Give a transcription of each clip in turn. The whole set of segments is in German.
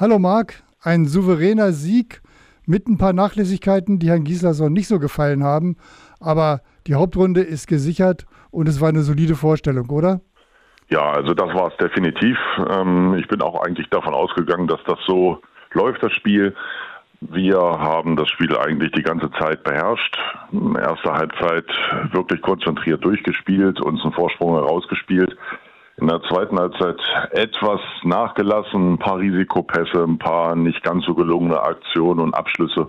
Hallo Marc, ein souveräner Sieg mit ein paar Nachlässigkeiten, die Herrn Gislason nicht so gefallen haben. Aber die Hauptrunde ist gesichert und es war eine solide Vorstellung, oder? Ja, also das war es definitiv. Ähm, ich bin auch eigentlich davon ausgegangen, dass das so läuft, das Spiel. Wir haben das Spiel eigentlich die ganze Zeit beherrscht. Erste Halbzeit wirklich konzentriert durchgespielt, uns einen Vorsprung herausgespielt. In der zweiten Halbzeit etwas nachgelassen, ein paar Risikopässe, ein paar nicht ganz so gelungene Aktionen und Abschlüsse.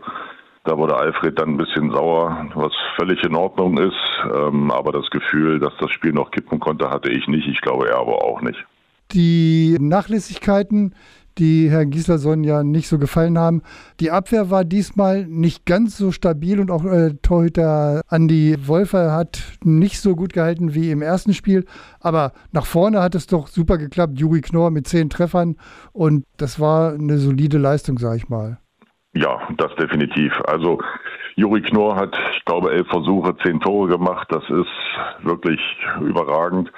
Da wurde Alfred dann ein bisschen sauer, was völlig in Ordnung ist. Ähm, aber das Gefühl, dass das Spiel noch kippen konnte, hatte ich nicht. Ich glaube, er aber auch nicht. Die Nachlässigkeiten, die Herrn Gislason ja nicht so gefallen haben. Die Abwehr war diesmal nicht ganz so stabil und auch äh, Torhüter Andi Wolfer hat nicht so gut gehalten wie im ersten Spiel. Aber nach vorne hat es doch super geklappt. Juri Knorr mit zehn Treffern und das war eine solide Leistung, sag ich mal. Ja, das definitiv. Also Juri Knorr hat, ich glaube, elf Versuche, zehn Tore gemacht. Das ist wirklich überragend.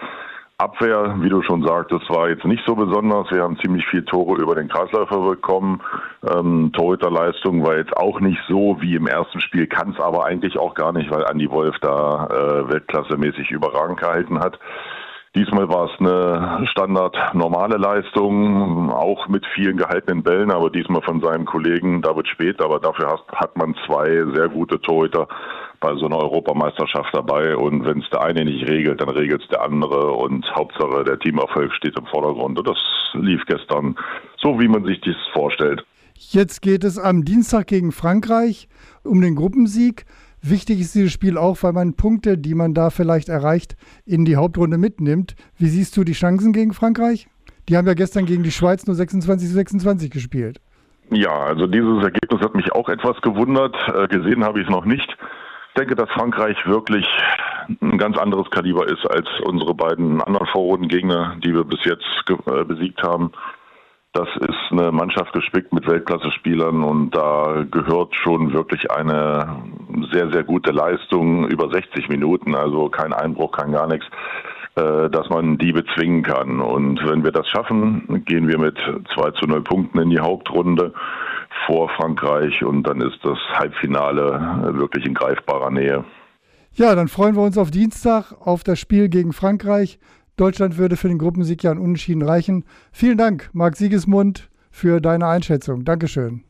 Abwehr, wie du schon sagtest, war jetzt nicht so besonders. Wir haben ziemlich viele Tore über den Kreisläufer bekommen. Ähm, Torhüterleistung war jetzt auch nicht so wie im ersten Spiel, kann es aber eigentlich auch gar nicht, weil Andi Wolf da äh, weltklassemäßig überragend gehalten hat. Diesmal war es eine Standard normale Leistung, auch mit vielen gehaltenen Bällen, aber diesmal von seinem Kollegen David Speth. Aber dafür hat man zwei sehr gute Torhüter bei so einer Europameisterschaft dabei. Und wenn es der eine nicht regelt, dann regelt es der andere. Und Hauptsache der Teamerfolg steht im Vordergrund. Und das lief gestern so, wie man sich das vorstellt. Jetzt geht es am Dienstag gegen Frankreich um den Gruppensieg. Wichtig ist dieses Spiel auch, weil man Punkte, die man da vielleicht erreicht, in die Hauptrunde mitnimmt. Wie siehst du die Chancen gegen Frankreich? Die haben ja gestern gegen die Schweiz nur 26 zu 26 gespielt. Ja, also dieses Ergebnis hat mich auch etwas gewundert. Äh, gesehen habe ich es noch nicht. Ich denke, dass Frankreich wirklich ein ganz anderes Kaliber ist als unsere beiden anderen Vorrundengegner, die wir bis jetzt äh, besiegt haben. Das ist eine Mannschaft gespickt mit Weltklasse-Spielern und da gehört schon wirklich eine sehr, sehr gute Leistung über 60 Minuten, also kein Einbruch, kein gar nichts, äh, dass man die bezwingen kann. Und wenn wir das schaffen, gehen wir mit 2 zu 0 Punkten in die Hauptrunde vor Frankreich und dann ist das Halbfinale wirklich in greifbarer Nähe. Ja, dann freuen wir uns auf Dienstag auf das Spiel gegen Frankreich. Deutschland würde für den Gruppensieg ja einen Unentschieden reichen. Vielen Dank, Marc Siegesmund, für deine Einschätzung. Dankeschön.